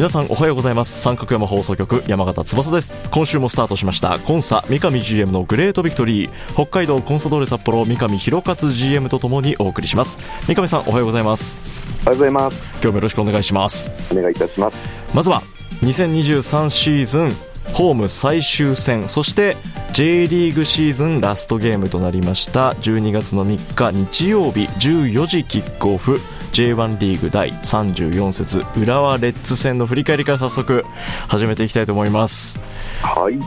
皆さんおはようございます。三角山放送局山形翼です。今週もスタートしましたコンサ三上 GM のグレートビクトリー。北海道コンサドーレ札幌三上弘勝 GM とともにお送りします。三上さんおはようございます。おはようございます。今日もよろしくお願いします。お願いいたします。まずは2023シーズンホーム最終戦そして J リーグシーズンラストゲームとなりました。12月の3日日曜日14時キックオフ J1 リーグ第34節浦和レッズ戦の振り返りから早速始めていきたいと思います。はい。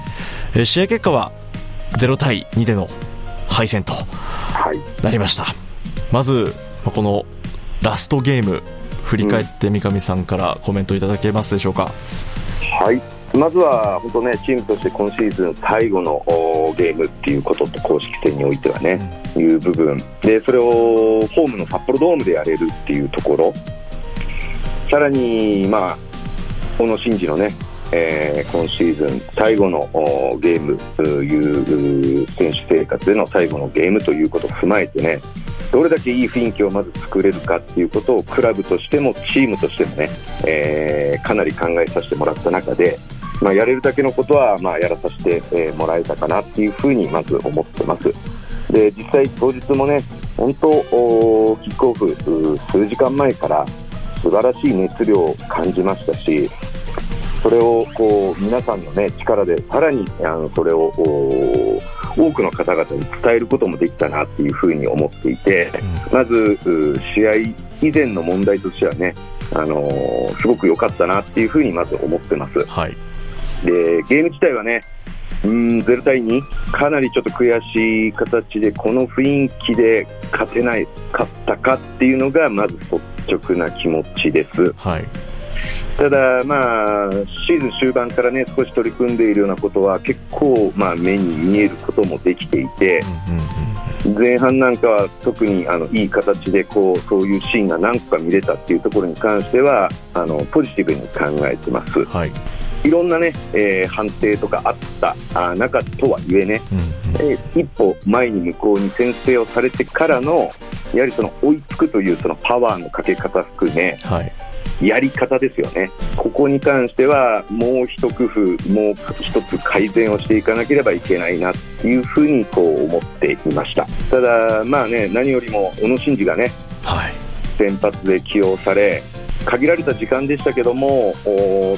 え試合結果は0対2での敗戦とはい。なりました。まずこのラストゲーム振り返って三上さんからコメントいただけますでしょうか、はいまずは本当ねチームとして今シーズン最後のおゲームっていうことと公式戦においてはね、いう部分。でそれをホームの札幌ドームでやれるっていうところ。さらにまあ小野伸二のねえー今シーズン最後のおゲームという選手生活での最後のゲームということを踏まえてねどれだけいい雰囲気をまず作れるかっていうことをクラブとしてもチームとしてもね、えーかなり考えさせてもらった中で、まあ、やれるだけのことはまあやらさせてえーもらえたかなっていうふうにまず思ってます。で実際当日もね本当おキックオフう数時間前から素晴らしい熱量を感じましたしそれをこう皆さんの、ね、力でさらにあのそれをお多くの方々に伝えることもできたなっていうふうに思っていて、まずう試合以前の問題としてはね、あのーすごく良かったなっていうふうにまず思ってます。はいでゲーム自体はね、うーん0対2、かなりちょっと悔しい形で、この雰囲気で勝てないかったかっていうのが、まず率直な気持ちです。はい。ただ、まあ、シーズン終盤からね、少し取り組んでいるようなことは、結構、まあ、目に見えることもできていて、前半なんかは特にあのいい形でこうそういうシーンが何個か見れたっていうところに関してはあのポジティブに考えてます。うんはいいろんなね、えー判定とかあったあ中とはいえね、うんうん。えー一歩前に向こうに先制をされてからのやはりその追いつくというそのパワーのかけ方含めはい。やり方ですよね。ここに関してはもう一工夫もう一つ改善をしていかなければいけないなっていうふうにこう思っていました。ただまあね何よりも小野伸二がねはい。先発で起用され限られた時間でしたけども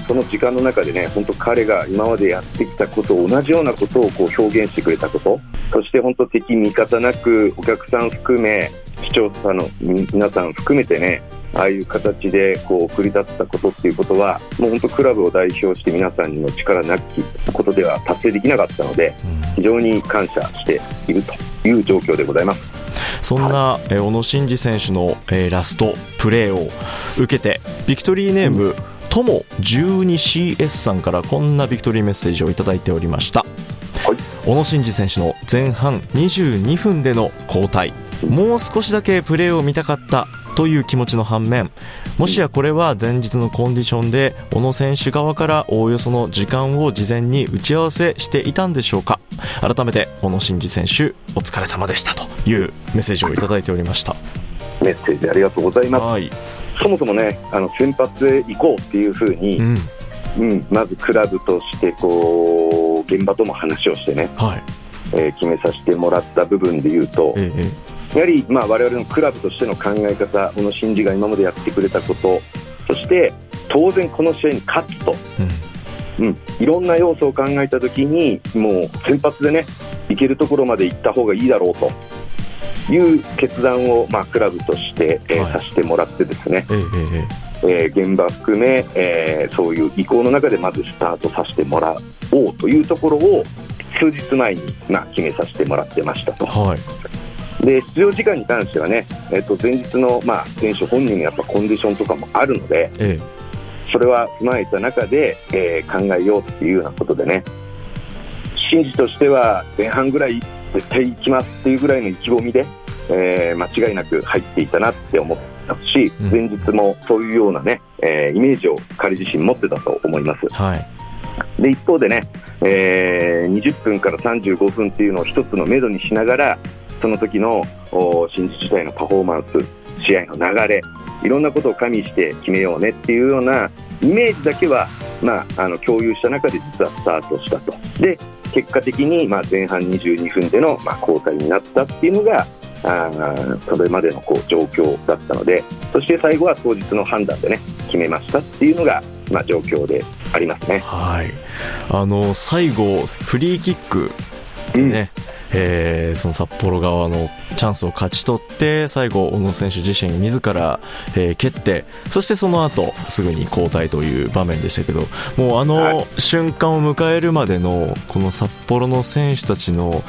その時間の中でね本当彼が今までやってきたこと同じようなことをこう表現してくれたことそして本当敵味方なくお客さん含め視聴者の皆さん含めてねああいう形でこう送り出したことっていうことはもう本当クラブを代表して皆さんの力なきことでは達成できなかったのでうん。非常に感謝しているという状況でございます。そんな、えー小野伸二選手の、えーラストプレーを受けてビクトリーネーム、とも 12CS さんからこんなビクトリーメッセージをいただいておりました、はい。小野伸二選手の前半22分での交代。もう少しだけプレーを見たかったという気持ちの反面もしやこれは前日のコンディションで小野選手側からおおよその時間を事前に打ち合わせしていたんでしょうか。改めて小野伸二選手お疲れ様でしたというメッセージをいただいておりました。メッセージありがとうございます。はい、そもそもね、あの先発で行こうっていうふうに、うん。うんまずクラブとしてこう現場とも話をしてね、はい。えー決めさせてもらった部分で言うと、えええやはりまあ我々のクラブとしての考え方、小野伸二が今までやってくれたこと、そして当然この試合に勝つと。えうん。うん、いろんな要素を考えたときに、もう先発でね、行けるところまで行った方がいいだろうと。いう決断を、まあ、クラブとして、えー、はい、させてもらってですね、えー、えー、現場含め、えー、そういう意向の中でまずスタートさせてもらおうというところを数日前に、まあ、決めさせてもらってましたと。はいで出場時間に関してはね、えっと、前日の、まあ、選手本人のやっぱコンディションとかもあるので、ええ、それは踏まえた中で、えー、考えようっていうようなことでね、真実としては前半ぐらい絶対行きますっていうぐらいの意気込みで、えー、間違いなく入っていたなって思ったし、うん、前日もそういうようなね、えー、イメージを彼自身持ってたと思います。はい。で一方でね、えー、20分から35分っていうのを一つのめどにしながらその時の新自治体のパフォーマンス試合の流れいろんなことを加味して決めようねっていうようなイメージだけは、まあ、あの共有した中で実はスタートしたとで結果的にまあ前半22分でのまあ交代になったっていうのがあそれまでのこう状況だったのでそして最後は当日の判断でね決めましたっていうのがまあ状況でありますね。はいあの最後フリーキックね、うん。えー、その札幌側のチャンスを勝ち取って最後、小野選手自身自ら、えー、蹴ってそしてその後すぐに交代という場面でしたけどもうあの瞬間を迎えるまでのこの札幌の選手たちの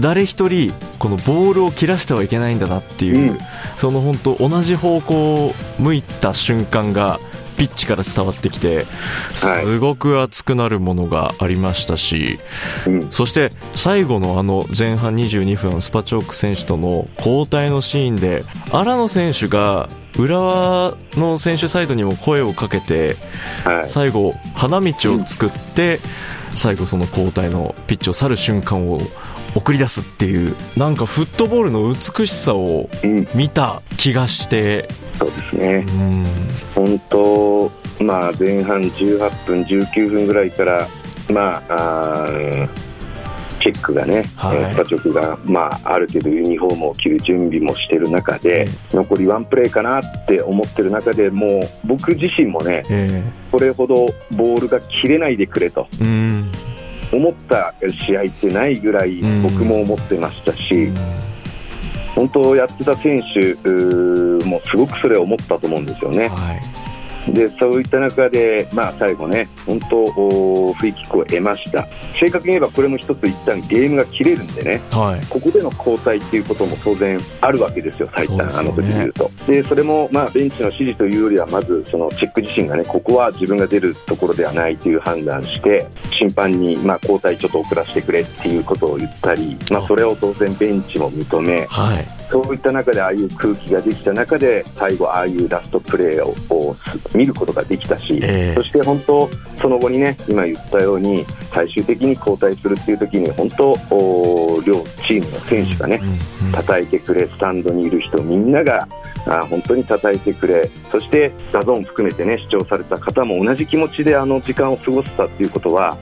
誰一人このボールを切らしてはいけないんだなっていう、うん、その本当同じ方向を向いた瞬間がピッチから伝わってきて、すごく熱くなるものがありましたし、そして最後のあの前半22分、スパチョーク選手との交代のシーンで、荒野選手が浦和の選手サイドにも声をかけて、最後、花道を作って、最後その交代のピッチを去る瞬間を送り出すっていうなんかフットボールの美しさを見た気がして、そうですね、本当、まあ、前半18分、19分ぐらいから、まあ、あチェックがね、はい、スパチョクが、まあ、ある程度ユニフォームを着る準備もしている中で、えー、残りワンプレーかなって思ってる中でもう僕自身もね、えー、これほどボールが切れないでくれと。思った試合ってないぐらい僕も思ってましたし、本当やってた選手もすごくそれを思ったと思うんですよね。はいでそういった中で、まあ、最後ね、本当、フリーキックを得ました、正確に言えばこれも一つ、一旦ゲームが切れるんでね、はい、ここでの交代っていうことも当然あるわけですよ、最短、ね、あの時でいうと。でそれも、まあ、ベンチの指示というよりは、まずそのチェック自身がね、ここは自分が出るところではないという判断して、審判に、まあ、交代ちょっと遅らせてくれっていうことを言ったり、まあ、それを当然、ベンチも認め、はいそういった中でああいう空気ができた中で最後、ああいうラストプレーを見ることができたし、えー、そして本当、その後にね今言ったように最終的に交代するっていう時に本当、両チームの選手がね叩いてくれ、スタンドにいる人みんながあ本当に叩いてくれ、そして DAZN 含めてね視聴された方も同じ気持ちであの時間を過ごせたっていうことは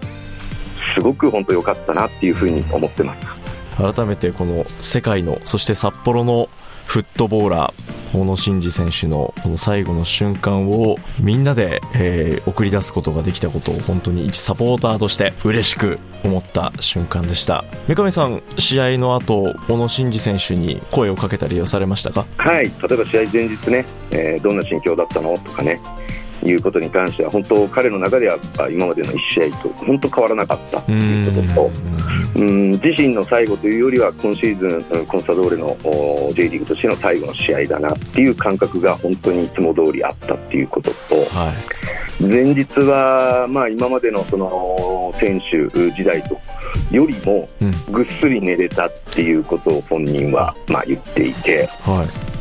すごく本当良かったなっていうふうに思ってます。改めてこの世界のそして札幌のフットボーラー小野伸二選手のこの最後の瞬間をみんなで、えー、送り出すことができたことを本当に一サポーターとして嬉しく思った瞬間でした。三上さん試合の後小野伸二選手に声をかけたりはされましたか？はい。例えば試合前日ね、えー、どんな心境だったの？とかね。いうことに関しては本当彼の中では今までの1試合と本当変わらなかったということとうん。自身の最後というよりは今シーズンコンサドーレの J リーグとしての最後の試合だなっていう感覚が本当にいつも通りあったっていうことと、はい、前日はまあ今までのその選手時代とよりもぐっすり寝れたっていうことを本人はまあ言っていて。はい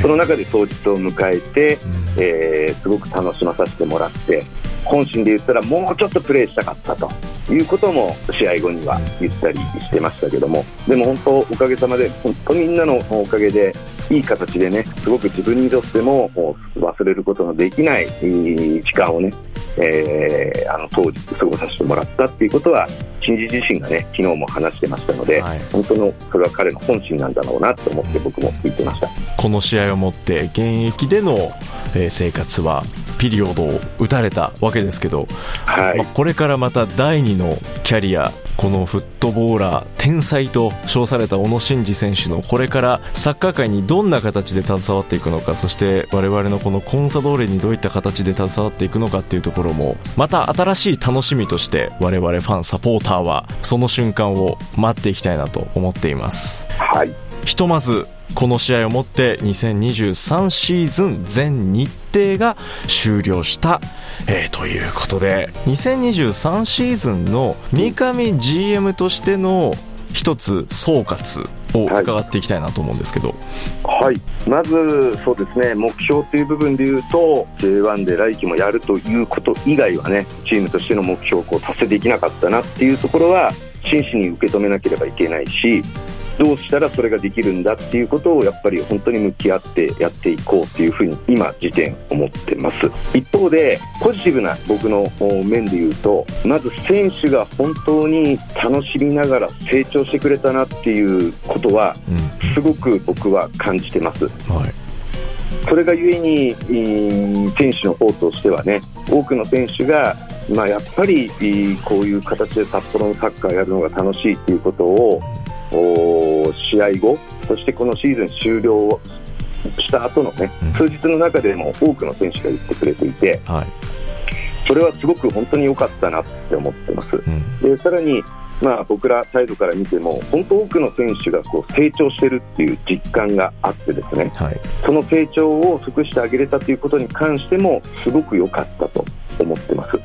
その中で当日を迎えて、えー、すごく楽しまさせてもらって本心で言ったらもうちょっとプレーしたかったと。いうことも試合後には言ったりしてましたけども、でも本当、おかげさまで、本当みんなのおかげで、いい形でね、すごく自分にとっても忘れることのできない時間をね、えー、あの当時過ごさせてもらったっていうことは、新次自身がね、昨日も話してましたので、はい、本当のそれは彼の本心なんだろうなと思って僕も言ってました。この試合をもって現役での生活はピリオドを打たれたわけですけど、はいまあ、これからまた第二のキャリアこのフットボーラー天才と称された小野伸二選手のこれからサッカー界にどんな形で携わっていくのかそして我々のこのコンサドーレにどういった形で携わっていくのかっていうところもまた新しい楽しみとして我々ファンサポーターはその瞬間を待っていきたいなと思っています。はいひとまずこの試合をもって2023シーズン全日程が終了した、えー、ということで2023シーズンの三上 GM としての一つ総括を伺っていきたいなと思うんですけど、はい、まずそうですね目標という部分でいうと J1 で来季もやるということ以外はねチームとしての目標をこう達成できなかったなっていうところは真摯に受け止めなければいけないしどうしたらそれができるんだっていうことをやっぱり本当に向き合ってやっていこうっていうふうに今時点思ってます。一方でポジティブな僕の面で言うとまず選手が本当に楽しみながら成長してくれたなっていうことはすごく僕は感じてます、はい。それがゆえに、選手の方としてはね多くの選手が、まあ、やっぱりこういう形で札幌のサッカーをやるのが楽しいということを試合後、そしてこのシーズン終了した後のね、数日の中でも多くの選手が言ってくれていて、はい、それはすごく本当に良かったなって思ってます。うん、でさらにまあ、僕らサイドから見ても本当多くの選手がこう成長しているっていう実感があってですね、はい、その成長を尽くしてあげれたということに関してもすごく良かったと思ってます。うん、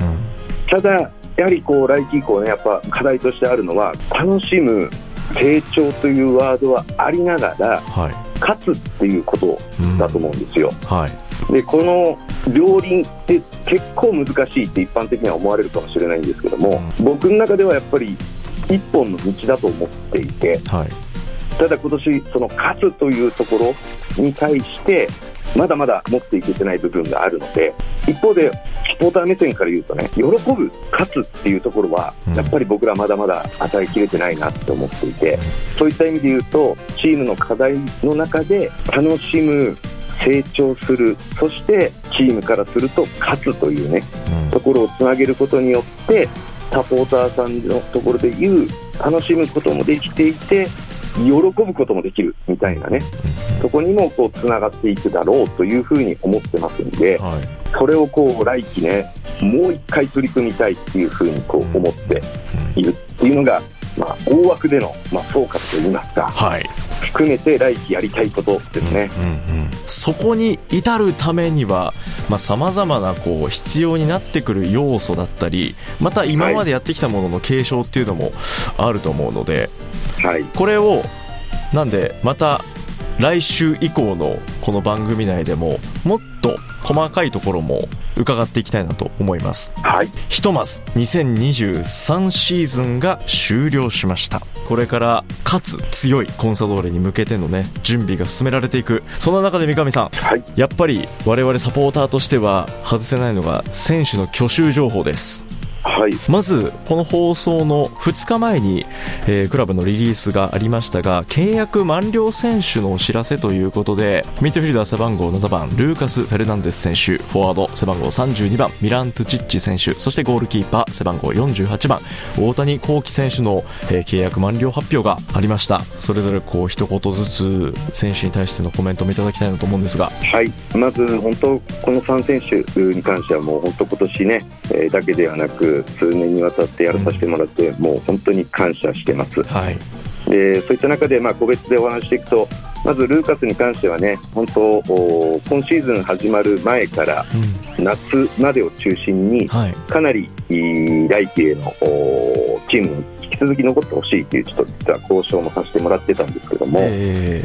ただやはりこう来季以降ねやっぱ課題としてあるのは楽しむ成長というワードはありながら、はい、勝つっていうことだと思うんですよ。うん。はい、でこの両輪って結構難しいって一般的には思われるかもしれないんですけども、うん、僕の中ではやっぱり一本の道だと思っていて、はい、ただ今年その勝つというところに対してまだまだ持っていけてない部分があるので一方でサポーター目線から言うとね喜ぶ勝つっていうところはやっぱり僕らまだまだ与えきれてないなって思っていてそういった意味で言うとチームの課題の中で楽しむ成長するそしてチームからすると勝つというね、ところをつなげることによってサポーターさんのところで言う楽しむこともできていて喜ぶこともできるみたいなね、そこにもこうつながっていくだろうというふうに思ってますんで、はい、それをこう来季ね、もう一回取り組みたいっていうふうにこう思っているっていうのが、まあ、大枠での、まあ、総括といいますか、はい、含めて来季やりたいことですね。うんうんうん。そこに至るためにはさまざ、まなこう必要になってくる要素だったりまた今までやってきたものの継承っていうのもあると思うので、はい、これをなんでまた来週以降のこの番組内でももっと細かいところも伺っていきたいなと思います、はい、ひとまず2023シーズンが終了しました。これからかつ強いコンサドーレに向けてのね準備が進められていく。そんな中で三上さん、はい、やっぱり我々サポーターとしては外せないのが選手の去就情報ですはい、まずこの放送の2日前に、えー、クラブのリリースがありましたが契約満了選手のお知らせということでミッドフィルダー背番号7番ルーカス・フェルナンデス選手フォワード背番号32番ミラン・トゥチッチ選手そしてゴールキーパー背番号48番大谷幸喜選手の、えー、契約満了発表がありました。それぞれこう一言ずつ選手に対してのコメントもいただきたいなと思うんですが。はい。まず本当この3選手に関してはもう本当今年ね、えー、だけではなく数年にわたってやらさせてもらって、うん、もう本当に感謝してます。はい、でそういった中で、まあ、個別でお話していくとまずルーカスに関してはね本当今シーズン始まる前から夏までを中心に、かなり来季へのチームに引き続き残ってほしいというちょっと実は交渉もさせてもらってたんですけども、え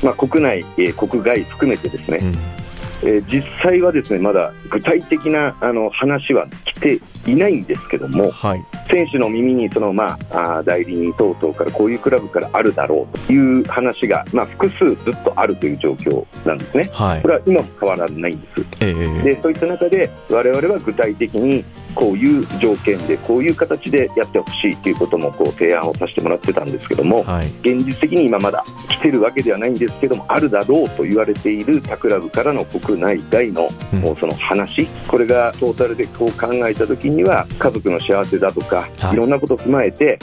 ー、まあ、国内、国外含めてですね、うんえー、実際はですねまだ具体的なあの話は来ていないんですけども、はい。選手の耳にその、まあ、あー代理人等々からこういうクラブからあるだろうという話が、まあ、複数ずっとあるという状況なんですね。はいこ。れは今も変わらないんです。ええでそういった中で我々は具体的にこういう条件でこういう形でやってほしいということもこう提案をさせてもらってたんですけどもはい。現実的に今まだ来てるわけではないんですけどもあるだろうと言われている他クラブからの国内外のうん。もうその話これがトータルでこう考えた時には家族の幸せだとかはいいろんなことを踏まえて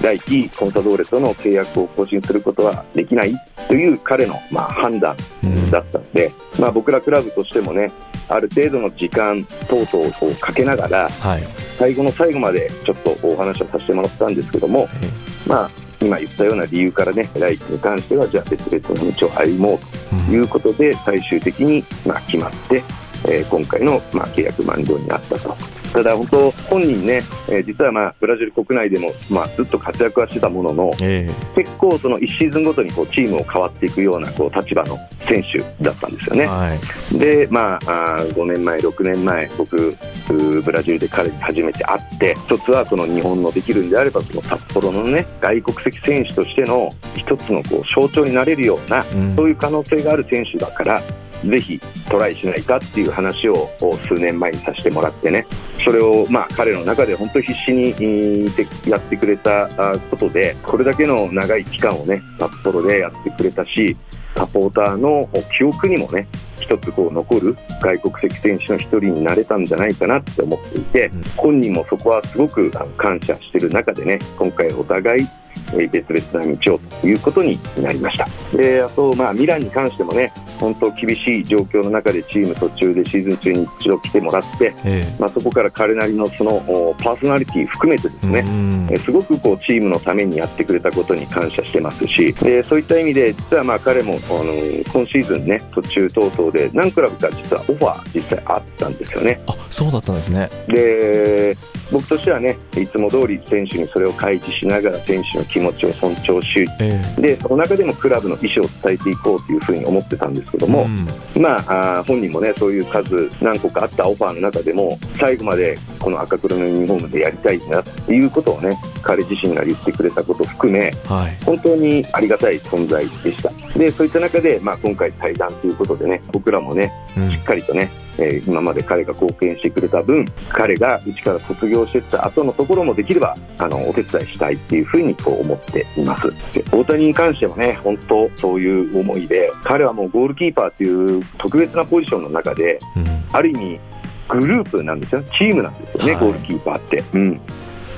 来季コンサドーレとの契約を更新することはできないという彼のまあ判断うん。だったので、まあ、僕らクラブとしてもね、ある程度の時間等々をかけながら、はい。最後の最後までちょっとお話をさせてもらったんですけども、え。まあ、今言ったような理由からね、来季に関しては、じゃあ別々の道を歩もうえということで、最終的にまあ決まって、えー今回のまあ契約満了になったと。ただ本当、本人ね、えー実はまあブラジル国内でもまあずっと活躍はしてたものの、え結構その1シーズンごとにこうチームを変わっていくようなこう立場の選手だったんですよね。えはい。で、まあ、あー5年前、6年前、僕、ブラジルで彼に初めて会って、一つはその日本のできるんであれば、その札幌のね、外国籍選手としての一つのこう象徴になれるような、うんそういう可能性がある選手だから、ぜひトライしないかっていう話をお数年前にさせてもらってね、それをまあ彼の中で本当に必死にやってくれたあことで、これだけの長い期間をね、札幌でやってくれたし、サポーターの記憶にもね、一つこう残る外国籍選手の一人になれたんじゃないかなって思っていて、うん。本人もそこはすごく感謝している中でね、今回お互いえー別々な道をということになりました。で、あと、まあ、ミランに関してもね、本当厳しい状況の中でチーム途中でシーズン中に一度来てもらって、えまあ、そこから彼なりのそのおパーソナリティ含めてですえね、うんえーすごくこうチームのためにやってくれたことに感謝してますし、でそういった意味で、実はまあ彼もあの今シーズンね、途中等々で何クラブか実はオファー、実際あったんですよね。あ、そうだったんですね。で僕としてはね、いつも通り選手にそれを開示しながら、選手の気持ちを尊重し、えでその中でもクラブの意思を伝えていこうというふうに思ってたんですけどえも、んまあ、あー本人もね、そういう数、何個かあったオファーの中でも、最後までこの赤黒のユニフォームでやりたいんだっていうことをね、彼自身が言ってくれたことを含め、はい。本当にありがたい存在でした。で、そういった中で、まあ、今回対談ということでね、僕らもね、うんしっかりとね、えー今まで彼が貢献してくれた分、彼がうちから卒業してた後のところもできれば、あの、お手伝いしたいっていうふうにこう思っています。で大谷に関してもね、本当そういう思いで、彼はもうゴールキーパーっていう特別なポジションの中で、うんある意味、グループなんですよ、チームなんですよね、はいゴールキーパーって。うん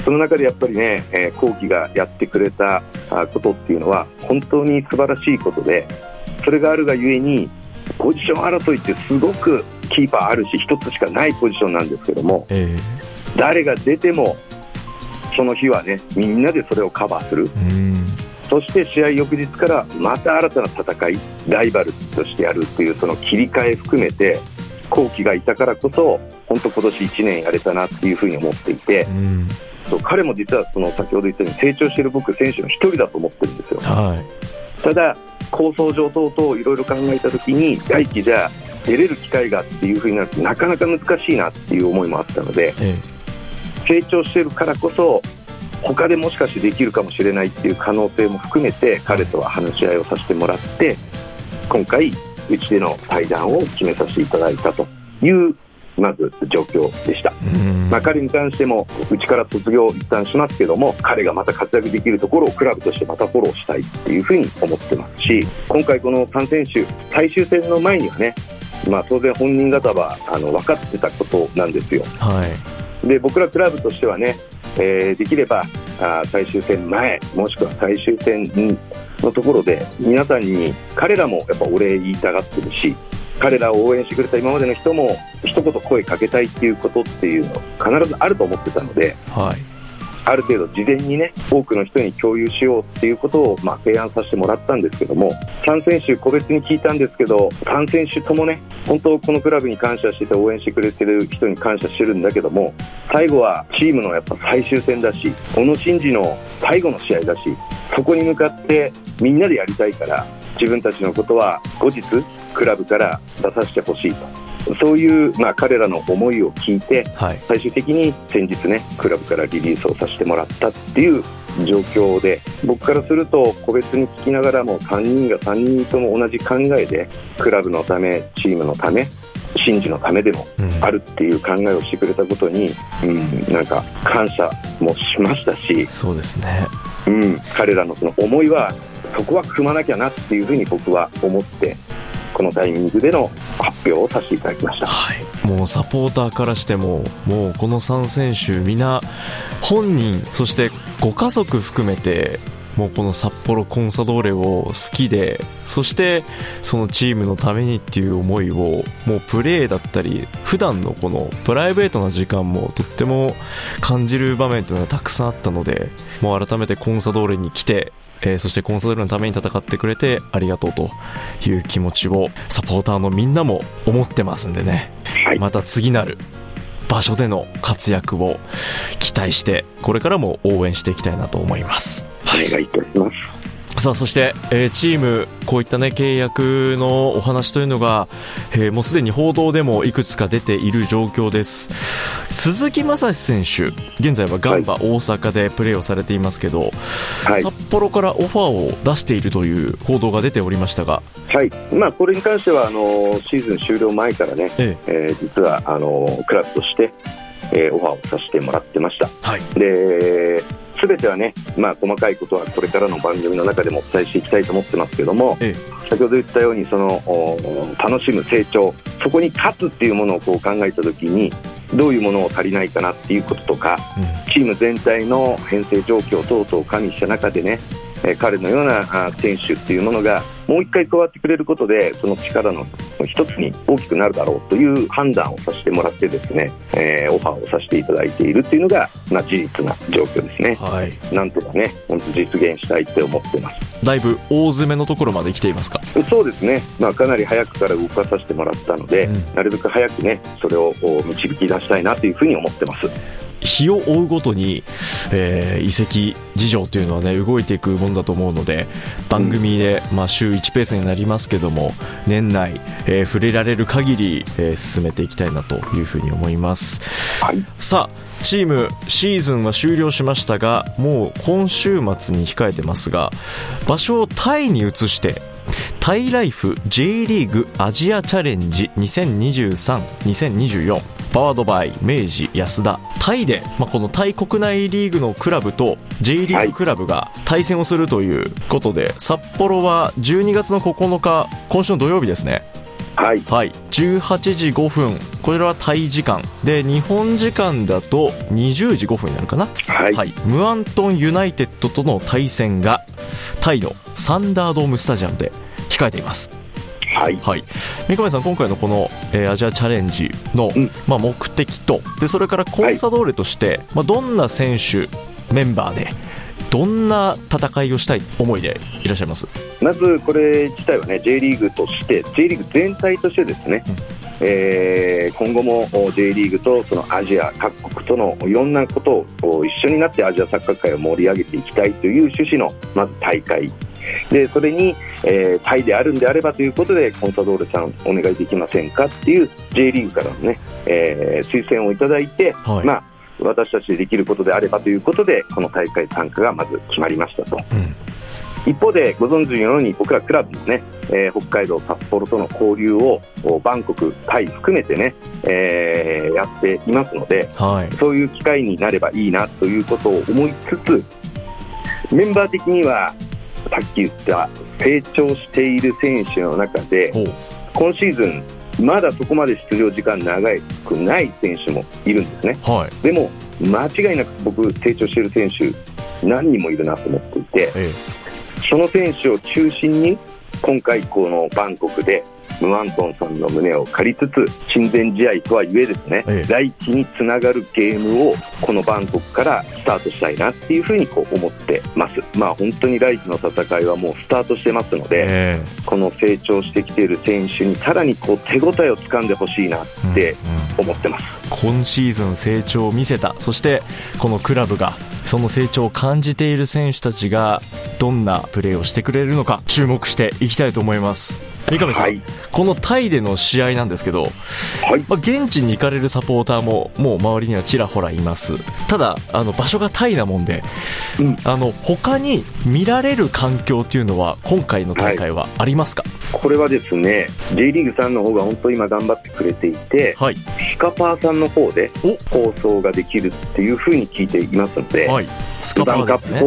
その中でやっぱりね、えー、後期がやってくれたあことっていうのは、本当に素晴らしいことで、それがあるがゆえに、ポジション争いってすごくキーパーあるし、一つしかないポジションなんですけども、え誰が出ても、その日はね、みんなでそれをカバーする。そして試合翌日からまた新たな戦い、ライバルとしてやるっていうその切り替え含めて、後期がいたからこそ、本当今年1年やれたなっていうふうに思っていて、うんそう彼も実はその先ほど言ったように成長している僕、選手の一人だと思ってるんですよ。はい。ただ、構想上等々いろいろ考えたときに、来季じゃあ出れる機会がっていうふうになるとなかなか難しいなっていう思いもあったので、え成長しているからこそ、他でもしかしてできるかもしれないっていう可能性も含めて、彼とは話し合いをさせてもらって、今回、うちでの対談を決めさせていただいたという、まず状況でした。まあ、彼に関しても、うちから卒業を一旦しますけども、彼がまた活躍できるところをクラブとしてまたフォローしたいっていうふうに思ってますし、今回、この3選手、最終戦の前にはね、まあ、当然本人方はあの分かってたことなんですよ。はい。で僕らクラブとしてはね、えーできればあー最終戦前、もしくは最終戦のところで、皆さんに彼らもやっぱお礼言いたがってるし、彼らを応援してくれた今までの人も、一言声かけたいっていうことっていうの、必ずあると思ってたので、はい。ある程度事前にね、多くの人に共有しようっていうことを、まあ、提案させてもらったんですけども、3選手個別に聞いたんですけど、3選手ともね、本当このクラブに感謝してて応援してくれてる人に感謝してるんだけども、最後はチームのやっぱ最終戦だし、小野伸二の最後の試合だし、そこに向かってみんなでやりたいから、自分たちのことは後日クラブから出させてほしいと。そういう、まあ、彼らの思いを聞いて、はい。最終的に先日ね、クラブからリリースをさせてもらったっていう状況で、僕からすると、個別に聞きながらも、3人が3人とも同じ考えで、クラブのため、チームのため、真珠のためでもうん。あるっていう考えをしてくれたことに、うん、なんか感謝もしましたし、そうですね。うん、彼らのその思いは、そこは組まなきゃなっていうふうに僕は思って、このタイミングでの発表をさせていただきました。はい、もうサポーターからしても、もうこの3選手、皆、本人、そしてご家族含めて、もうこの札幌コンサドーレを好きで、そしてそのチームのためにっていう思いを、もうプレーだったり、普段のこのプライベートな時間もとっても感じる場面というのがたくさんあったので、もう改めてコンサドーレに来て、えーそしてコンサドーレのために戦ってくれてありがとうという気持ちをサポーターのみんなも思ってますんでね。はい、また次なる場所での活躍を期待してこれからも応援していきたいなと思いますお願いいたします。さあそして、えーチームこういったね契約のお話というのが、えーもうすでに報道でもいくつか出ている状況です。鈴木雅史選手現在はガンバ大阪でプレーをされていますけど、はい、札幌からオファーを出しているという報道が出ておりましたが、はい、まあ、これに関してはあのシーズン終了前からね、ええ。ー実はあのクラブとして、えーオファーをさせてもらってました。ーはい。で全てはね、まあ、細かいことはこれからの番組の中でもお伝えしていきたいと思ってますけども、え先ほど言ったようにそのお楽しむ成長そこに勝つっていうものをこう考えたときにどういうものを足りないかなっていうこととかうん。チーム全体の編成状況等々を加味した中でね、えー彼のようなあ選手っていうものがもう一回加わってくれることでその力の一つに大きくなるだろうという判断をさせてもらってですね、えーオファーをさせていただいているっていうのが、まあ、事実な状況ですね。はいなんとかね、本当実現したいって思ってます。だいぶ大詰めのところまで来ていますか？そうですね、まあ、かなり早くから動かさせてもらったので、うんなるべく早くね、それをお導き出したいなというふうに思ってます。日を追うごとに、えー移籍事情というのはね動いていくものだと思うので番組で、まあ、週1ペースになりますけども年内、えー触れられる限り、えー進めていきたいなというふうに思います。はい、さあチームシーズンは終了しましたがもう今週末に控えてますが場所をタイに移してタイライフ J リーグアジアチャレンジ2023-2024パワードバイ明治安田。タイで、まあ、このタイ国内リーグのクラブと J リーグクラブが対戦をするということで、札幌は12月の9日今週の土曜日ですね。はい、はい、18時5分、これはタイ時間。で、日本時間だと20時5分になるかな。はい、はい、ムアントンユナイテッドとの対戦が、タイのサンダードームスタジアムで控えています。はい、はい。三上さん、今回のこの、えーアジアチャレンジの、うん。まあ、目的と、で、それからコンサドーレとして、まあ、どんな選手、メンバーで、どんな戦いをしたい思いでいらっしゃいます？まずこれ自体はね、J リーグとして、J リーグ全体としてですね、うんえー今後もお J リーグとそのアジア各国とのいろんなことを一緒になってアジアサッカー界を盛り上げていきたいという趣旨のまず大会でそれに、えータイであるんであればということでコンサドーレさんお願いできませんかっていう J リーグからのね、えー推薦をいただいて、はい。まあ、私たちでできることであればということでこの大会参加がまず決まりましたと。うん一方でご存知のように僕らクラブもね、えー北海道、札幌との交流をおバンコク、タイ含めてね、えーやっていますのではい。そういう機会になればいいなということを思いつつメンバー的にはさっき言った成長している選手の中で。今シーズンまだそこまで出場時間長くない選手もいるんですね。はい。でも間違いなく僕成長している選手何人もいるなと思っていてえその選手を中心に今回このバンコクでムアントンさんの胸を借りつつ親善試合とはいえですね、ええ。来季につながるゲームをこのバンコクからスタートしたいなっていうふうにこう思ってます。まあ本当に来季の戦いはもうスタートしてますのえで、えこの成長してきている選手にさらにこう手応えをつかんでほしいなってうん。思ってます、今シーズン成長を見せた。そしてこのクラブがその成長を感じている選手たちがどんなプレーをしてくれるのか注目していきたいと思います。三上さん、はい。このタイでの試合なんですけど、はい。まあ、現地に行かれるサポーターももう周りにはちらほらいます。ただあの場所がタイなもんで、うん。あの他に見られる環境っていうのは今回の大会はありますか？これはですね J リーグさんの方が本当今頑張ってくれていてはい、スカパーさんの方でお。放送ができるっていうふうに聞いていますので、はい、スカパーですね。ス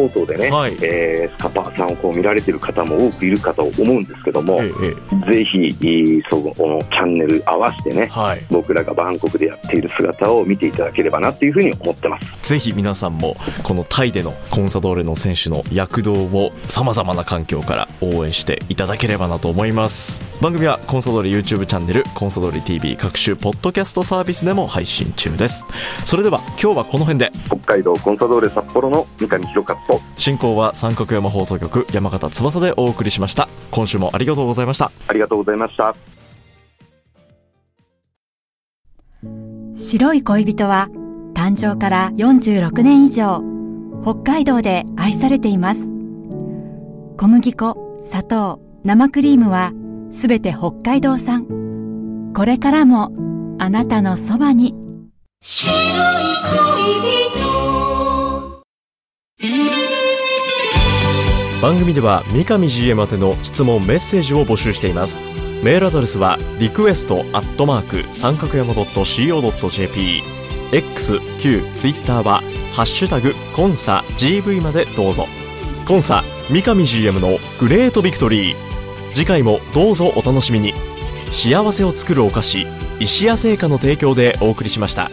カパーさんをこう見られてる方も多くいるかと思うんですけども、えええぜひ、えーそのチャンネル合わせてねえ、はい。僕らがバンコクでやっている姿を見ていただければなというふうに思ってます。ぜひ皆さんもこのタイでのコンサドーレの選手の躍動を様々な環境から応援していただければなと思います。番組はコンサドーレ YouTube チャンネルコンサドーレ TV 各種ポッドキャストサービスでも配信中です。それでは今日はこの辺で。北海道コンサドーレ札幌の三上弘勝と。進行は三角山放送局山形翼でお送りしました。今週もありがとうございましたありがとうございました。白い恋人は誕生から46年以上北海道で愛されています。小麦粉砂糖生クリームはすべて北海道産。これからもあなたのそばに。白い恋人番組では三上 GM 宛ての質問メッセージを募集しています。メールアドレスはリクエストアットマーク三角山 .co.jp X、Q、Twitter はハッシュタグコンサ GV までどうぞ。コンサ三上 GM のグレートビクトリー。次回もどうぞお楽しみに。幸せを作るお菓子石屋製菓の提供でお送りしました。